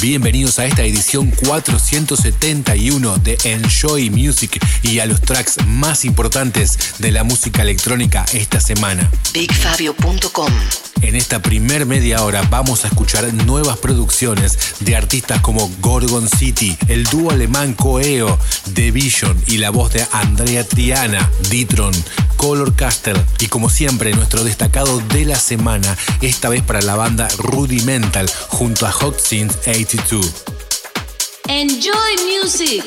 Bienvenidos a esta edición 471 de Enjoy Music y a los tracks más importantes de la música electrónica esta semana. BigFabio.com En esta primer media hora vamos a escuchar nuevas producciones de artistas como Gorgon City, el dúo alemán Coeo, The Vision y la voz de Andrea Triana, Ditron, Color Caster y como siempre nuestro destacado de la semana, esta vez para la banda Rudimental junto a Hot Scenes 82. Enjoy music.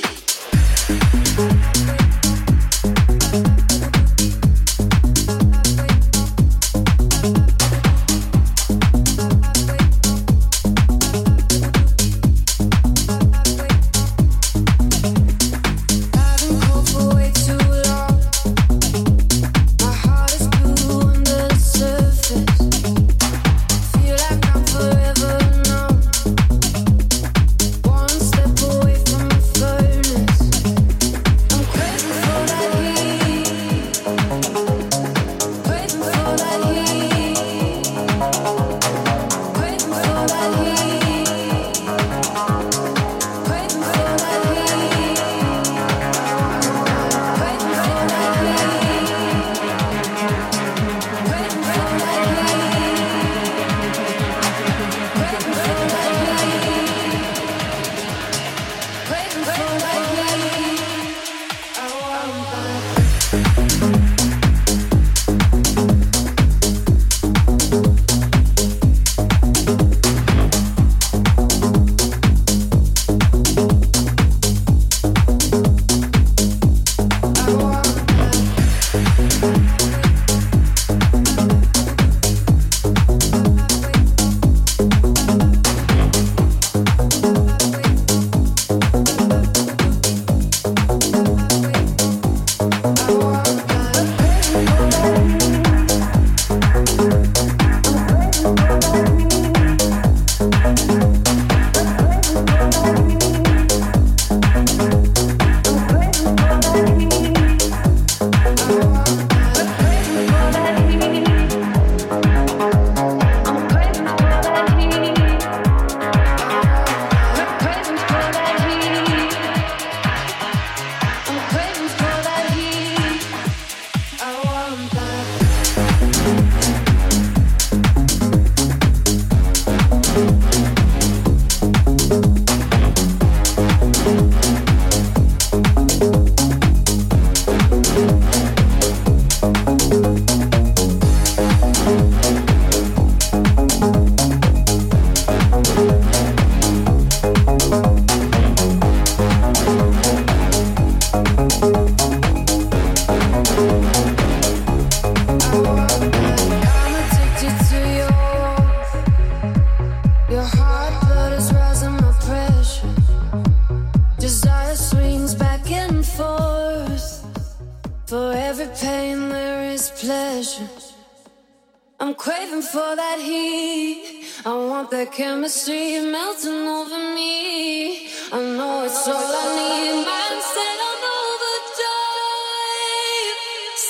Want that chemistry melting over me. I know it's all I need. Mindset on overdrive.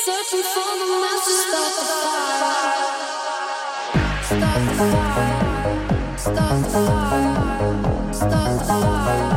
Searching for the master, start the fire. Start the fire. Start the fire. Start the fire.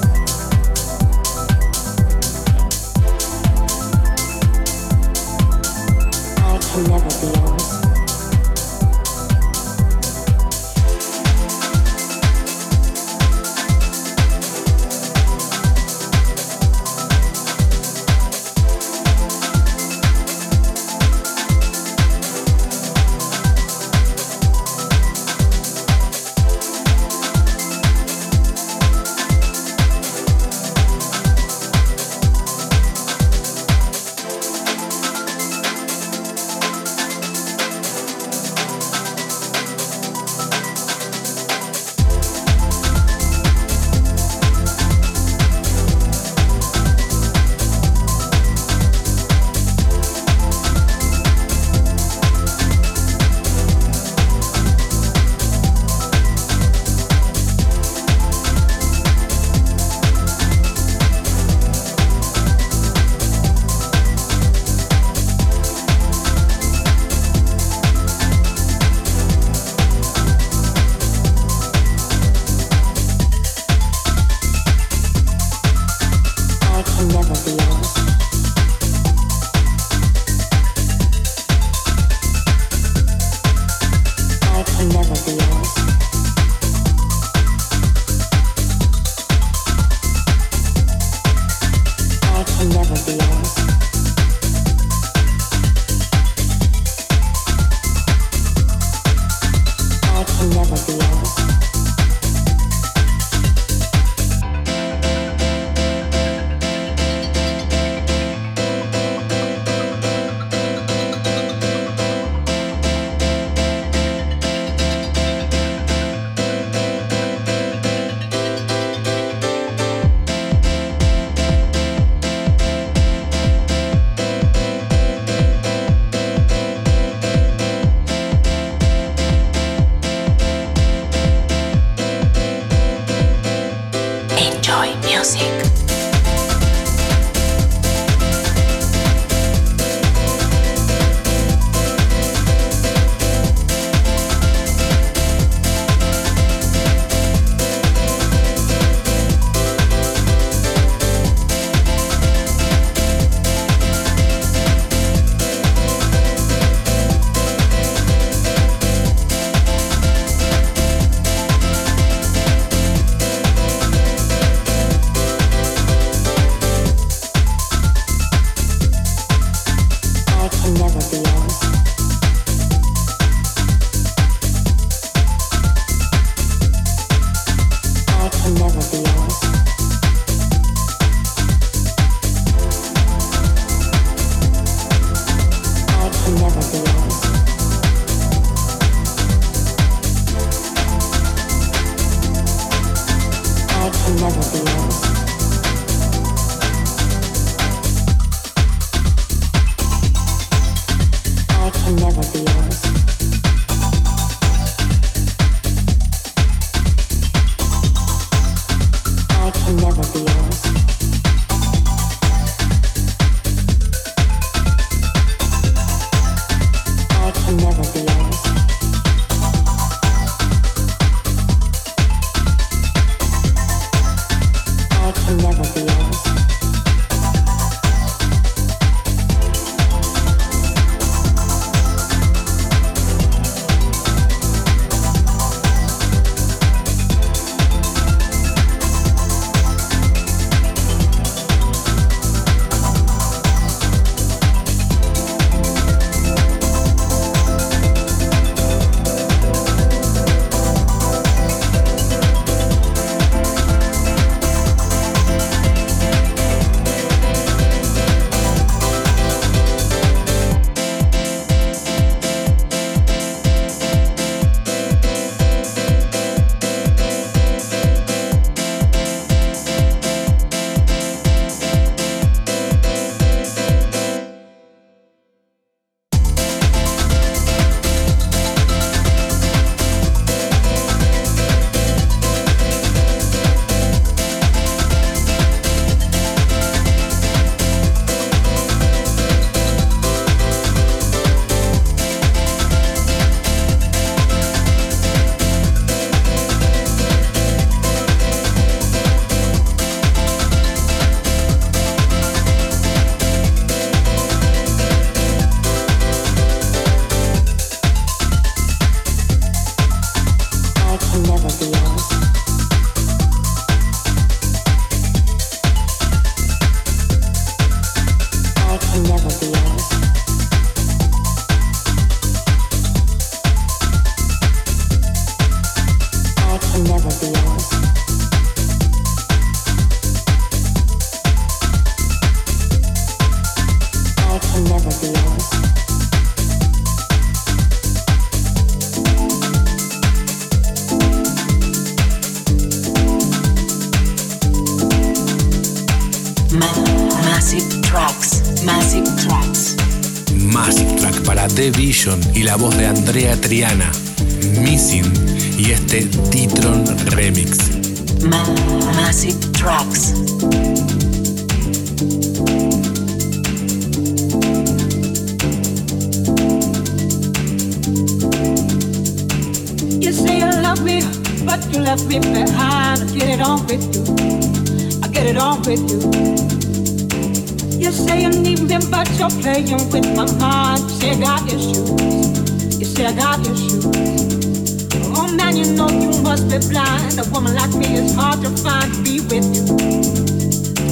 Be blind. A woman like me is hard to find. To be with you,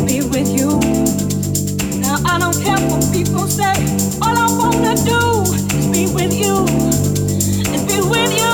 be with you. Now I don't care what people say. All I wanna do is be with you, and be with you.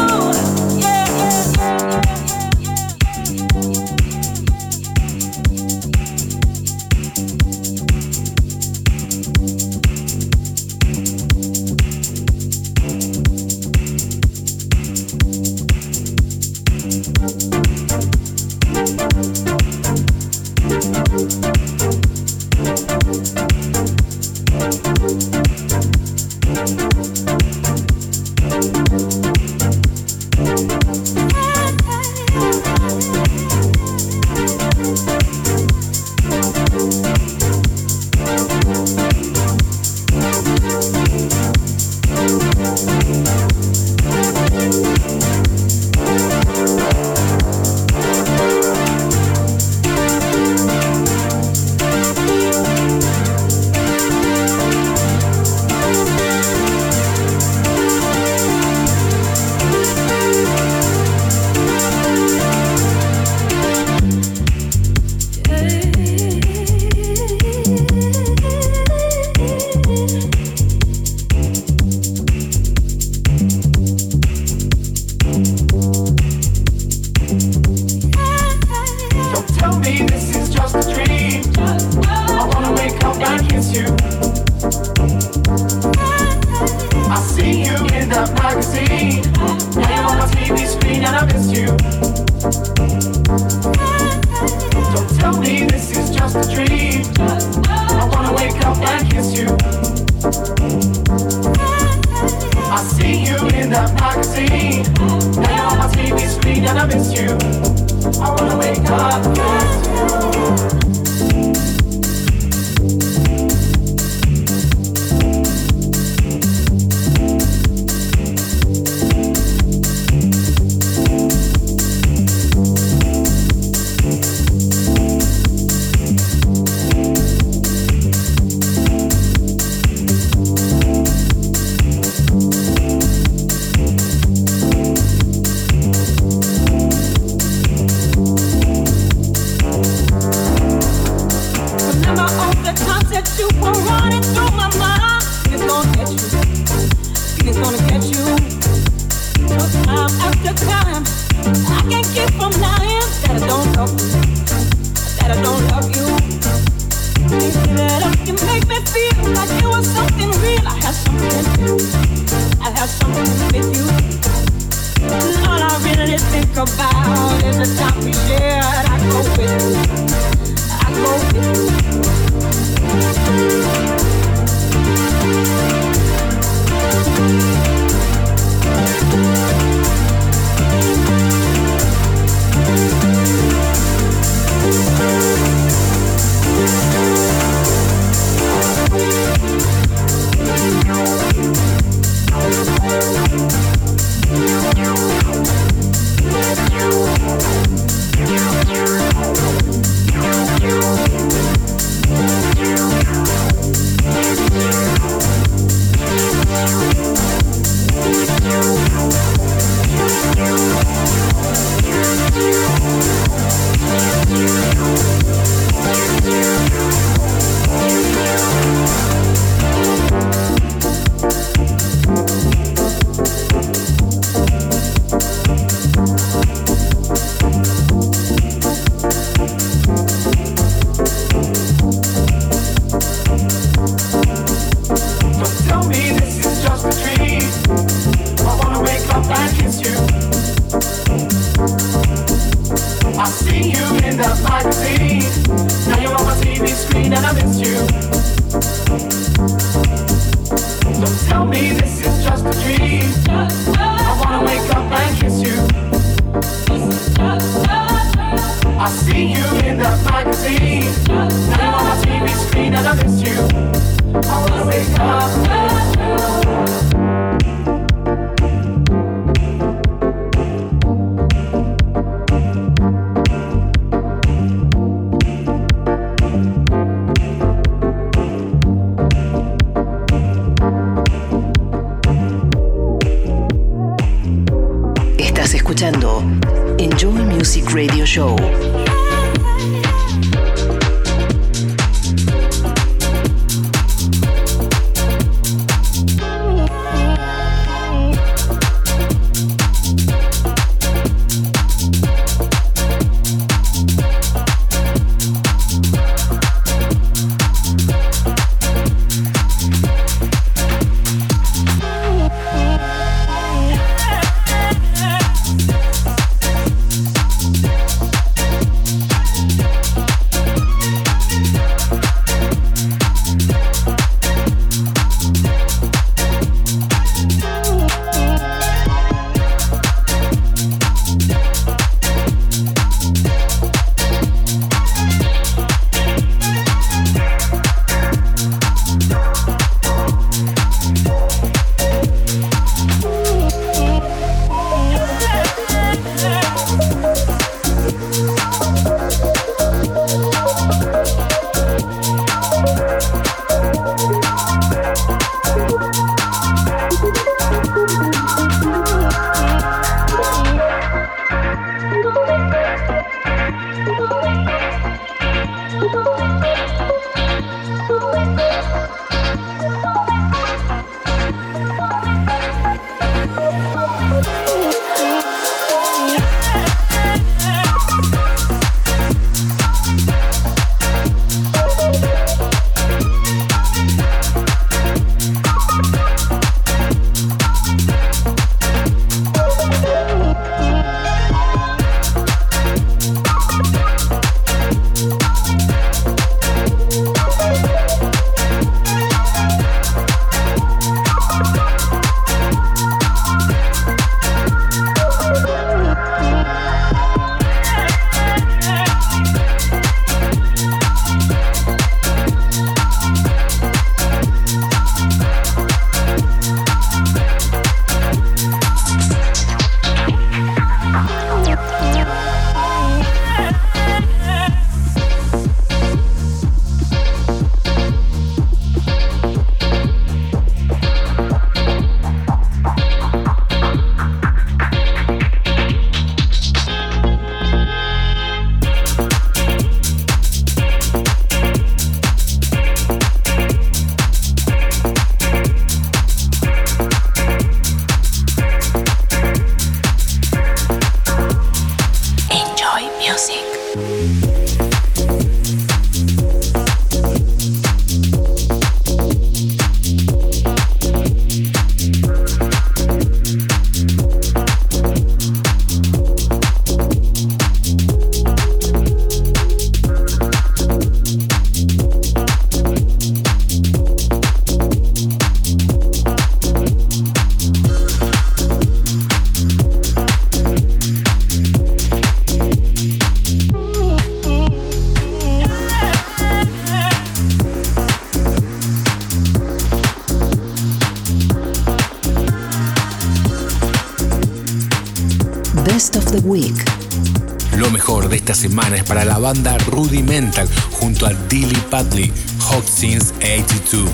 Para la banda Rudimental junto a Dilly Padley, Hot Since 82.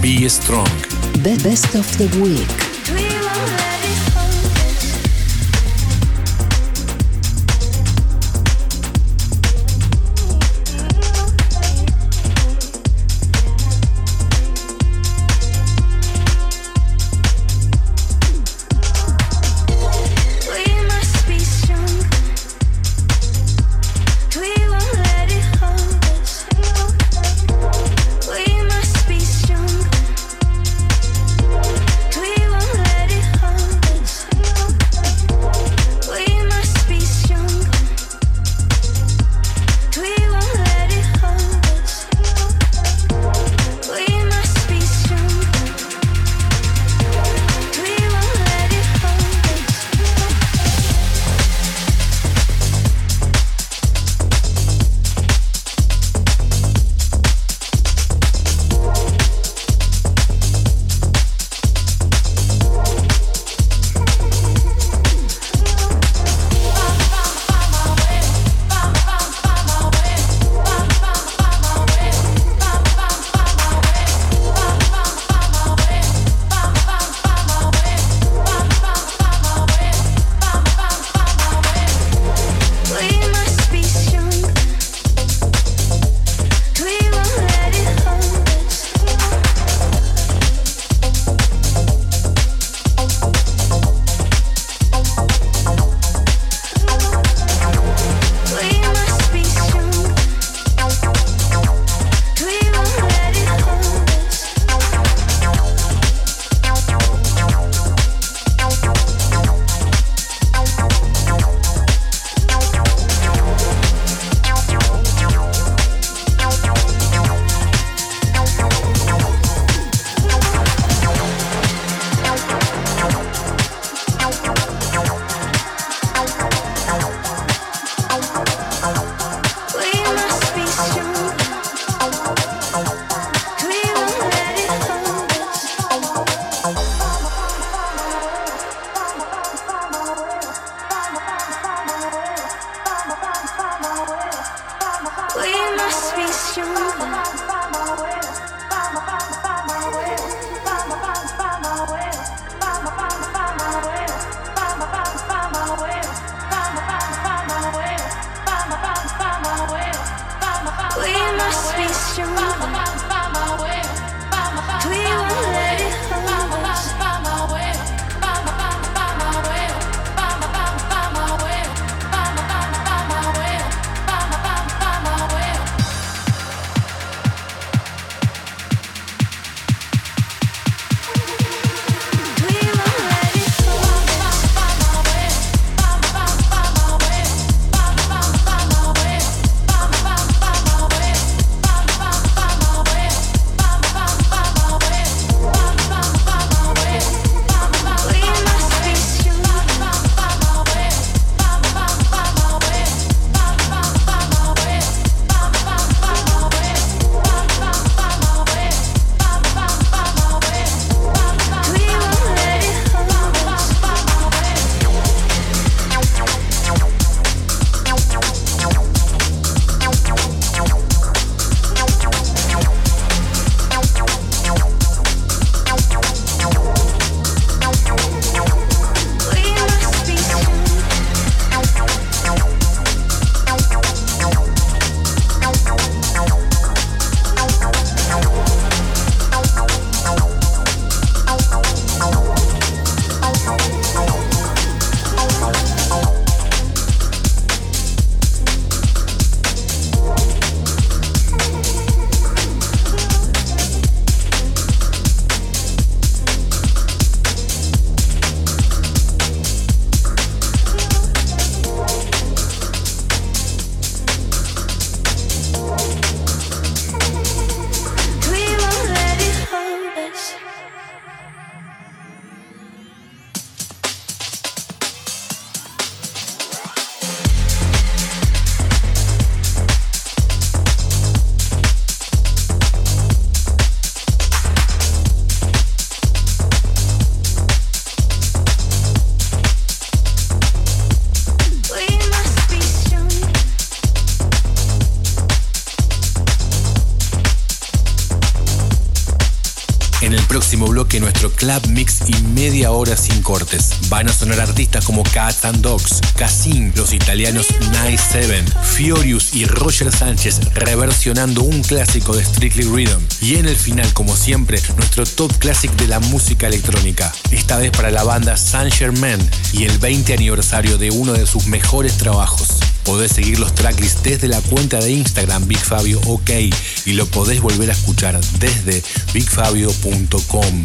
Be Strong. The Best of the Week. Club mix y media hora sin cortes. Van a sonar artistas como Cats and Dogs, Cassin, los italianos Nice Seven, Fiorius y Roger Sánchez reversionando un clásico de Strictly Rhythm. Y en el final, como siempre, nuestro top classic de la música electrónica. Esta vez para la banda Saint Germain y el 20 aniversario de uno de sus mejores trabajos. Podés seguir los tracklists desde la cuenta de Instagram BigFabio OK y lo podés volver a escuchar desde bigfabio.com.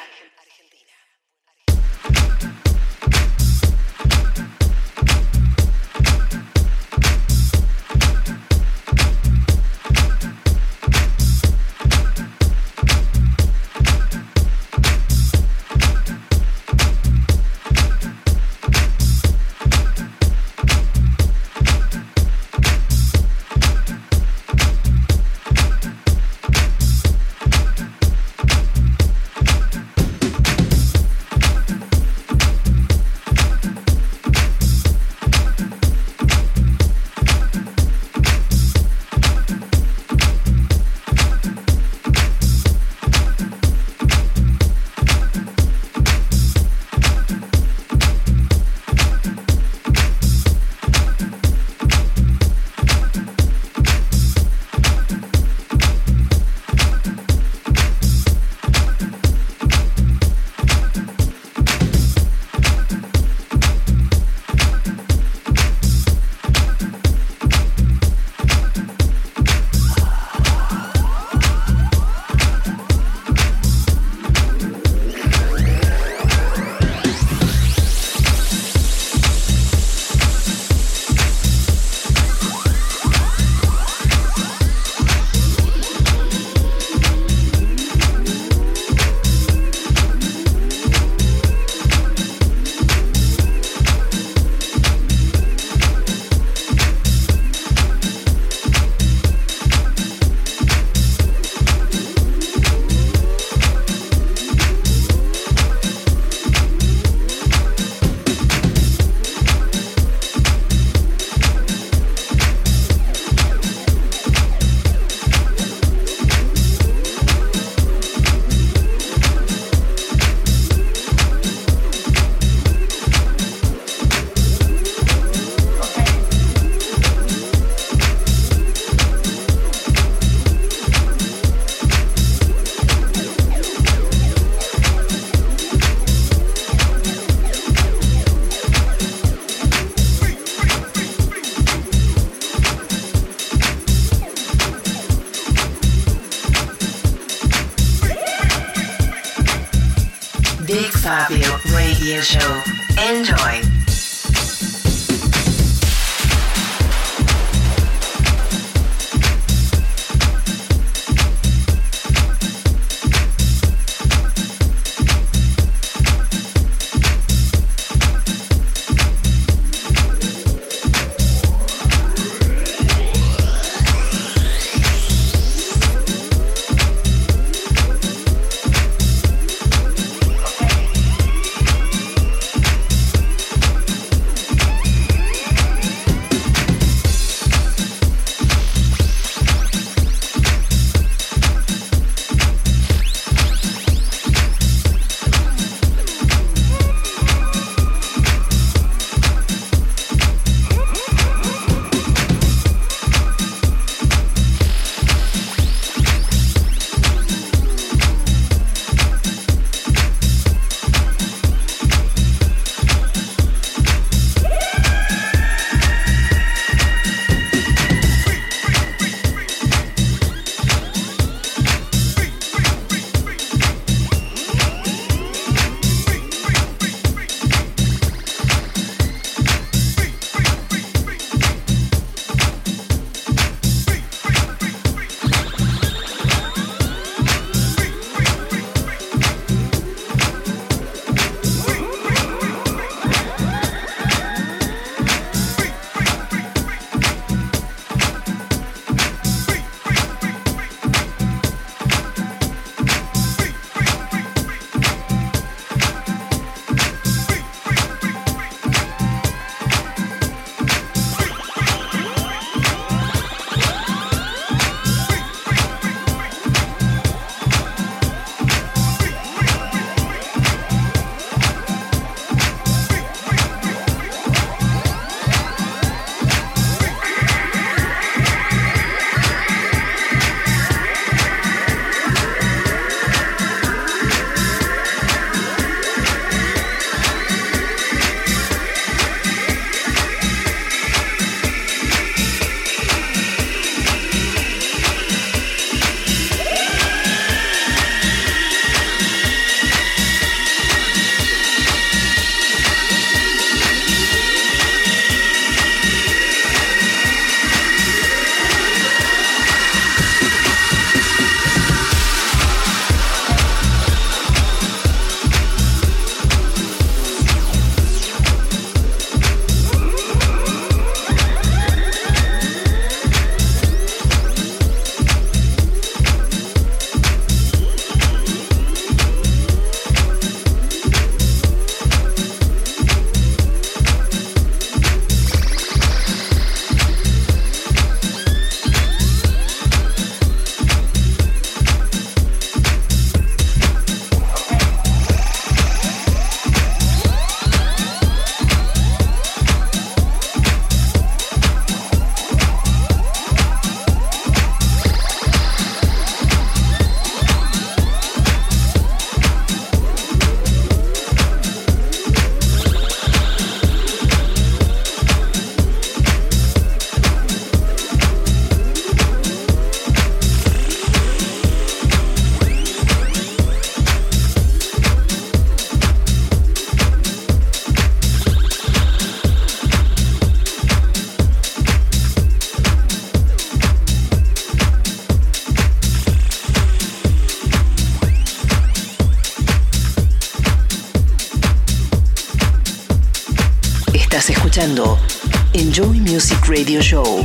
Enjoy Music Radio Show.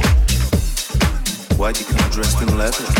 Why'd you come dressed in leather?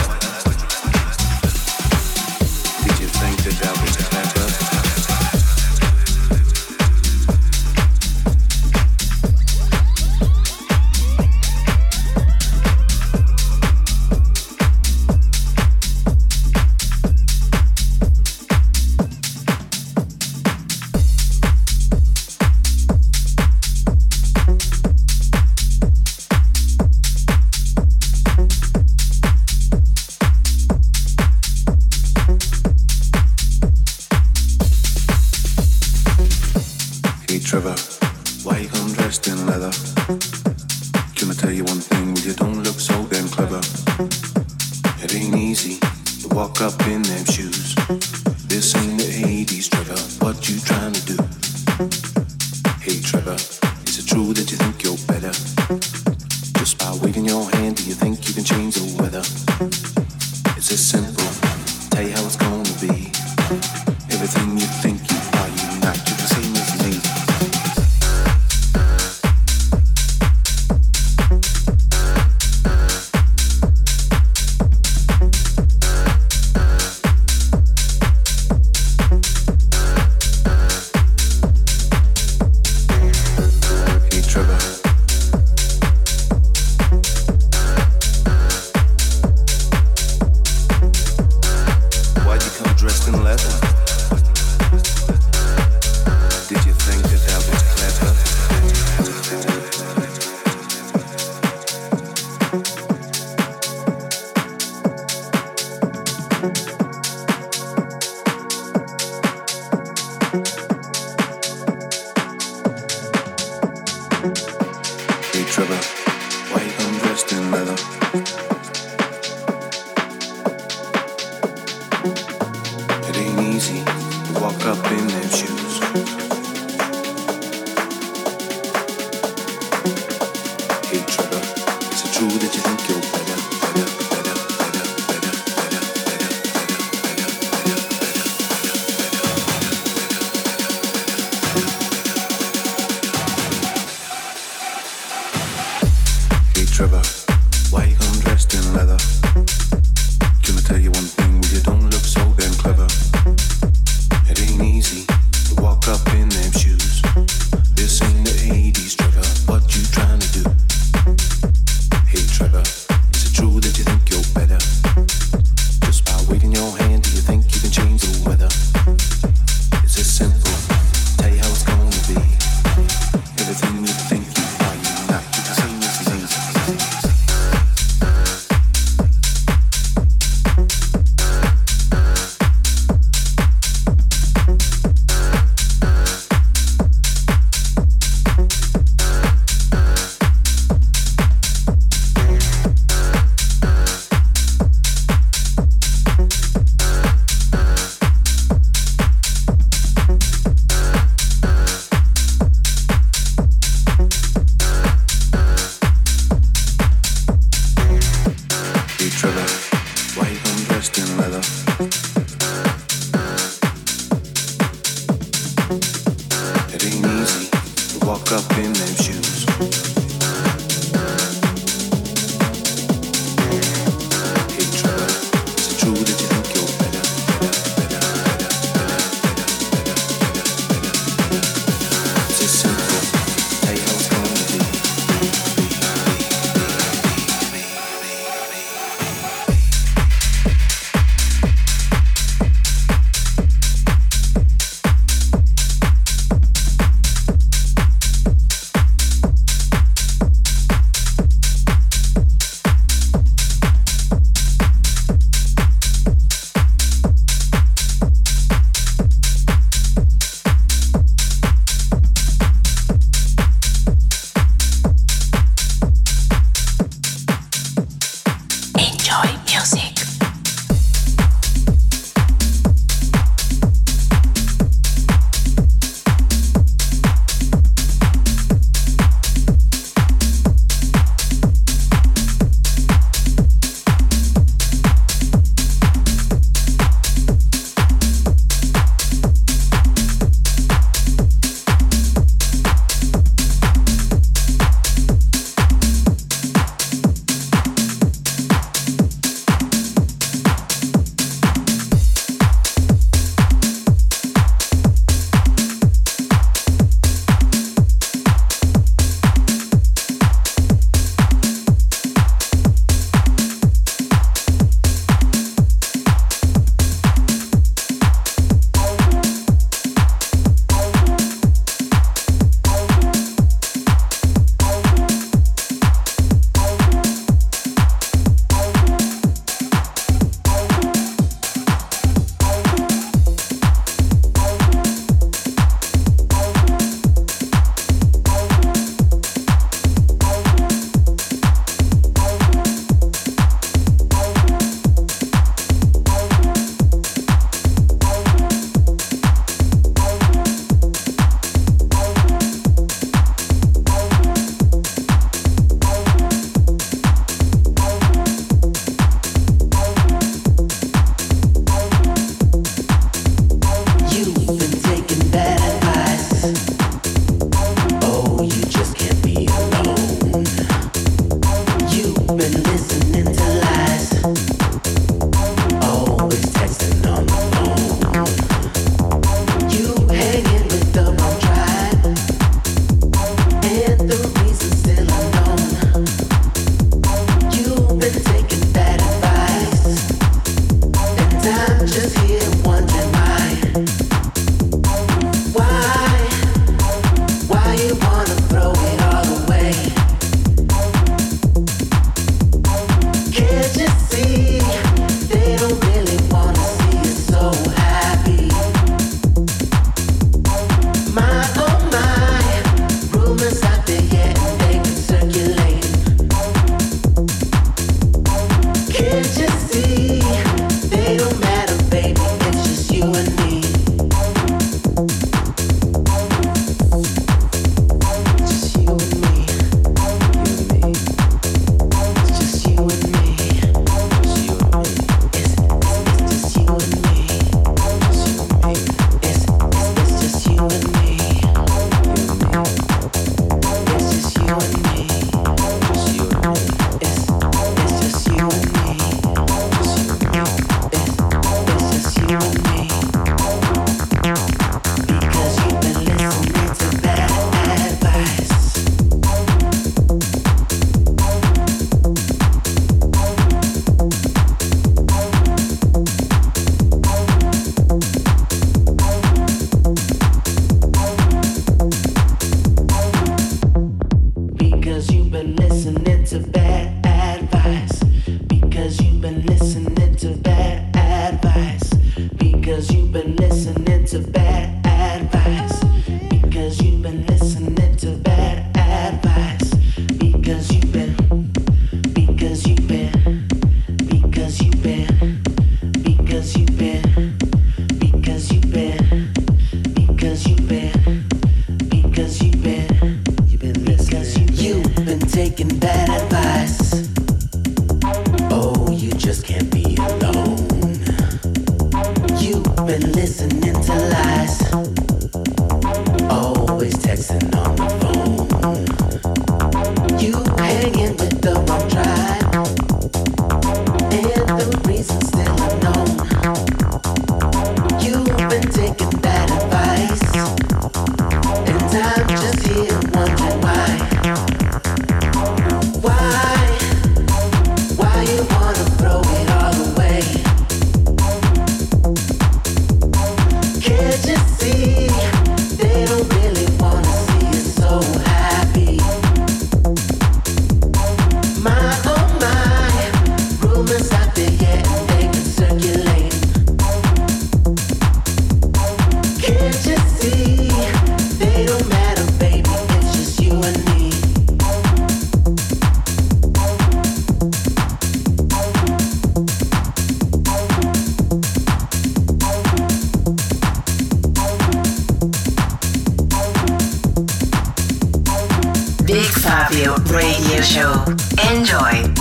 show. Enjoy.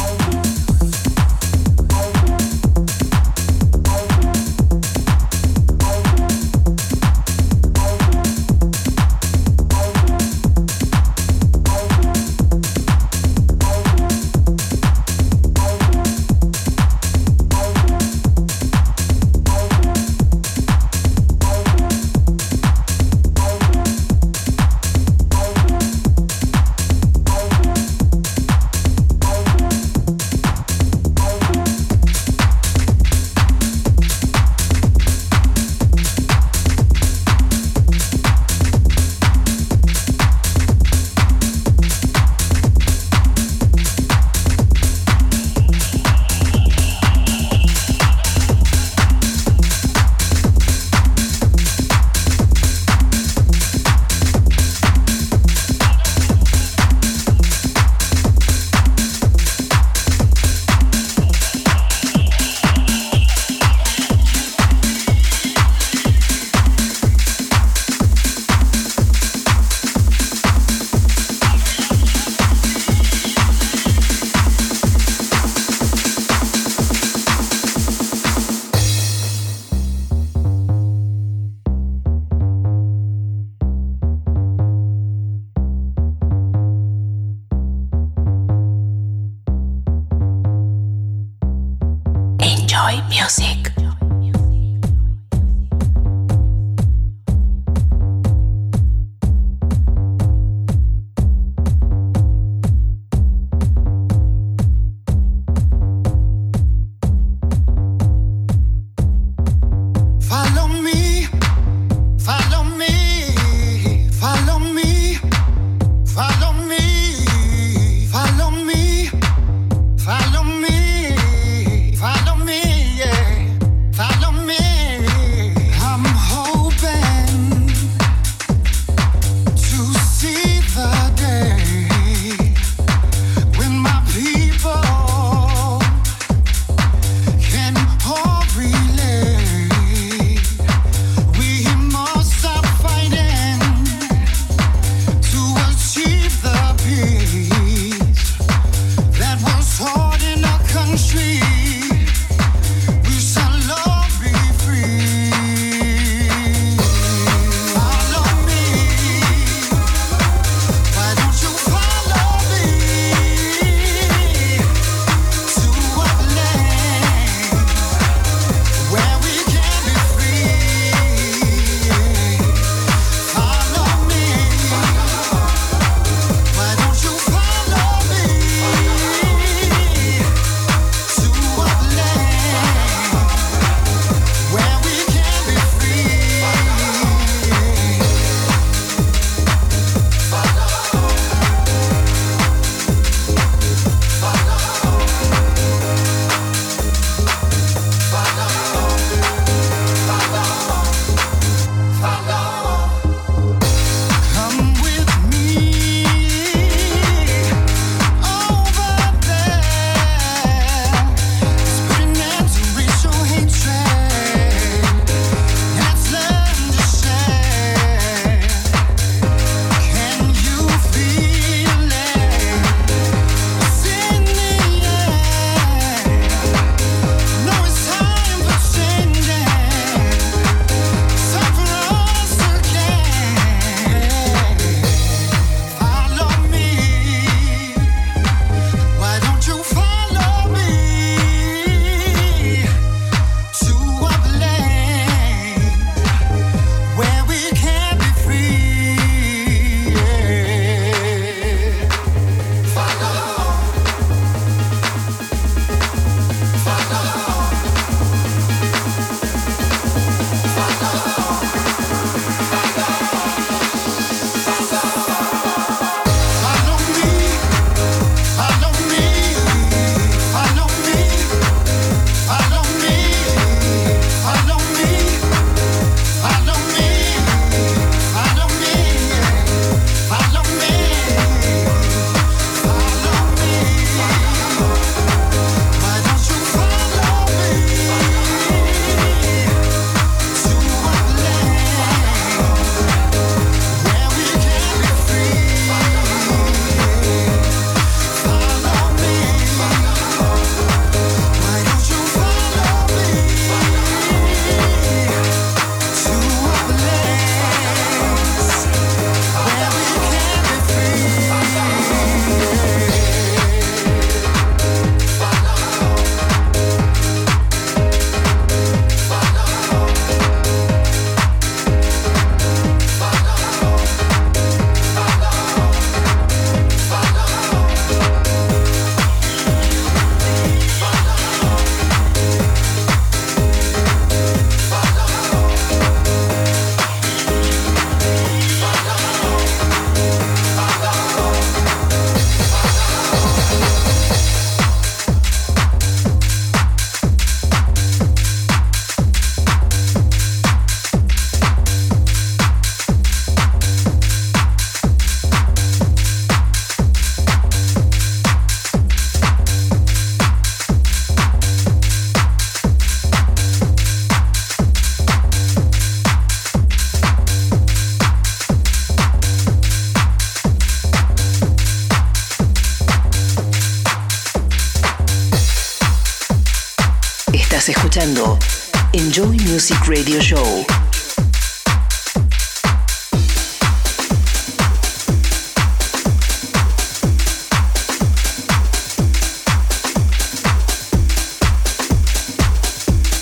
Music.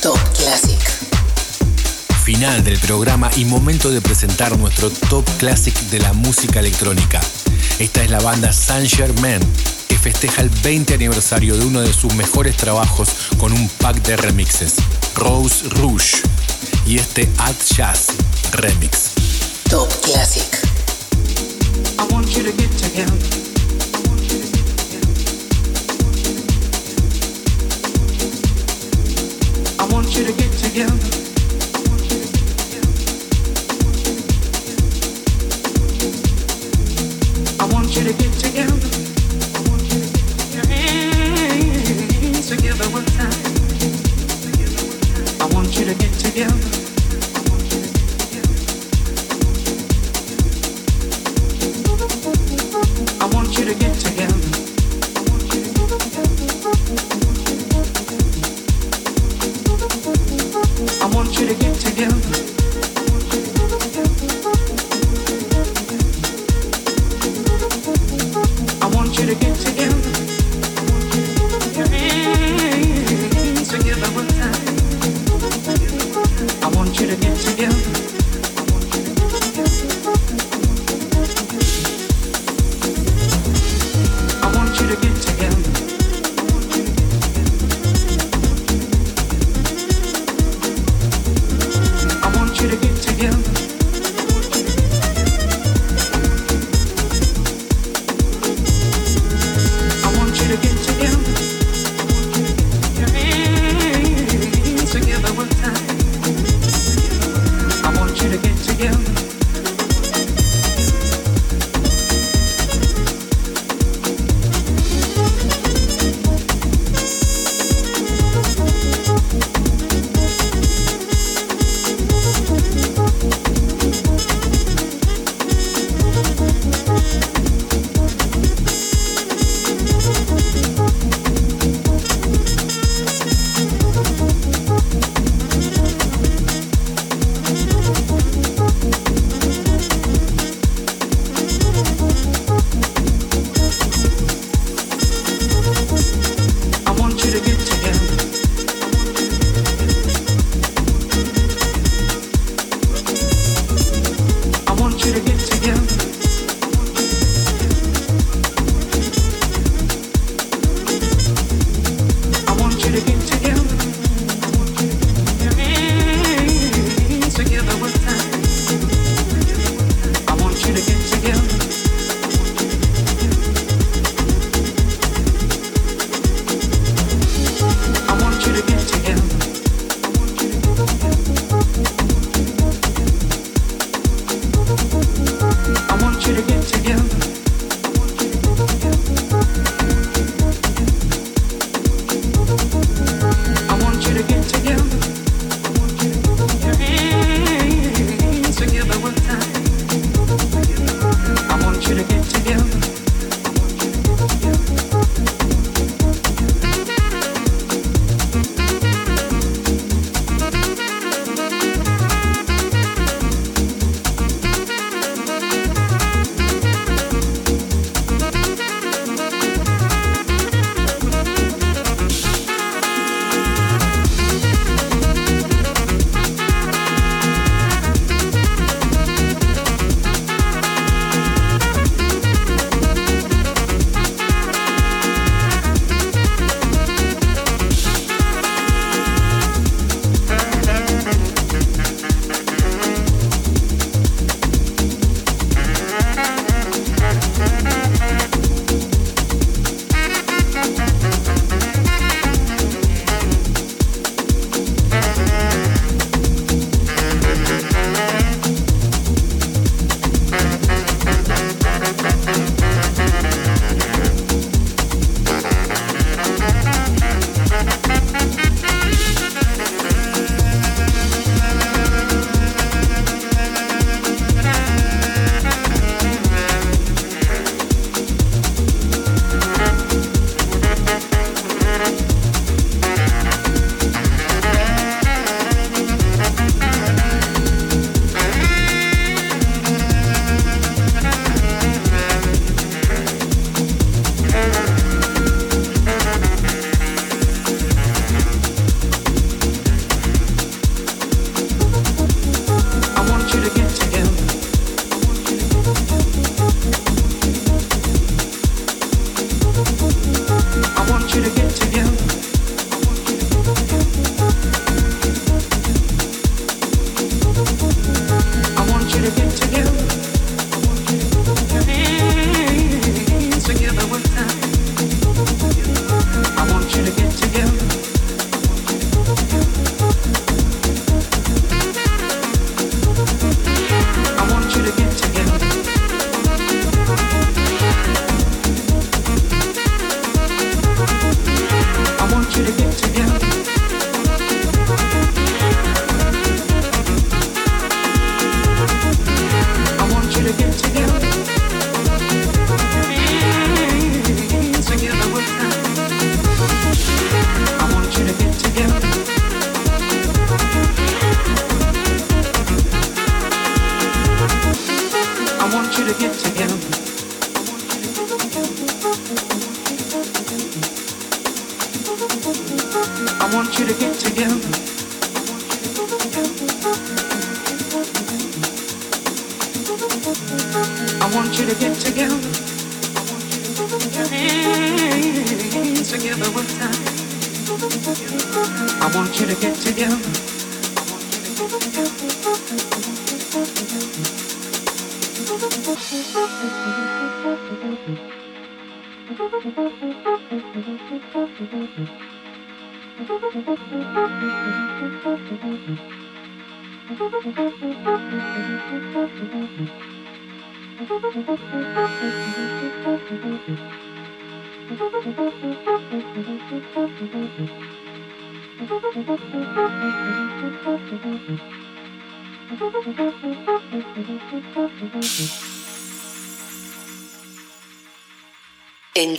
Top Classic. Final del programa y momento de presentar nuestro Top Classic de la música electrónica. Esta es la banda Saint Germain que festeja el 20 aniversario de uno de sus mejores trabajos con un pack de remixes, Rose Rouge y este Ad Jazz Remix. Top Classic. I want you to get.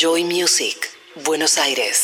Enjoy Music, Buenos Aires.